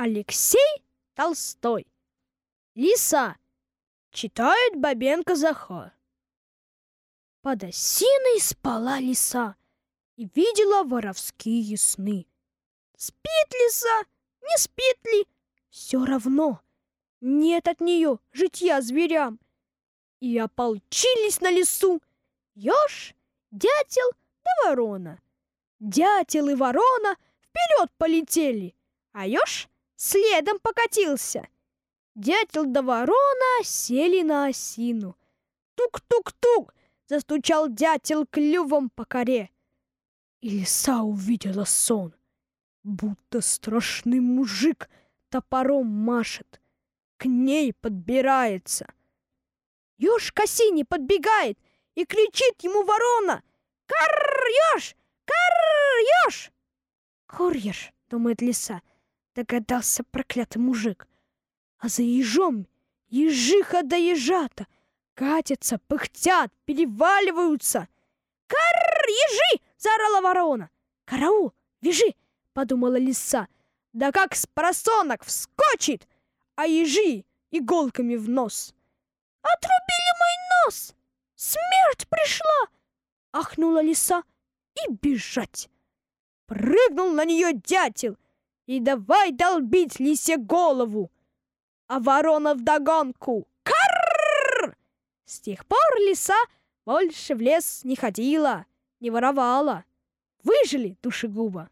Алексей Толстой. Лиса. Читает Бабенко Захар. Под осиной спала лиса и видела воровские сны. Спит лиса, не спит ли, все равно. Нет от нее житья зверям. И ополчились на лесу еж, дятел да ворона. Дятел и ворона вперед полетели, а еж следом покатился. Дятел да ворона сели на осину. Тук-тук-тук застучал дятел клювом по коре. И лиса увидела сон, будто страшный мужик топором машет, к ней подбирается. Ёж к осине подбегает и кричит ему ворона «Карр, ёж! Карр, ёж!» «Курьер», — думает лиса, догадался проклятый мужик. А за ежом ежиха да ежата катятся, пыхтят, переваливаются. «Карр, ежи!» — заорала ворона. «Караул, вяжи!» — подумала лиса. Да как с просонок вскочит, а ежи иголками в нос. «Отрубили мой нос! Смерть пришла!» — ахнула лиса и бежать. Прыгнул на нее дятел и давай долбить лисе голову. А ворона вдогонку. Карр! С тех пор лиса больше в лес не ходила, не воровала. Выжили душегуба.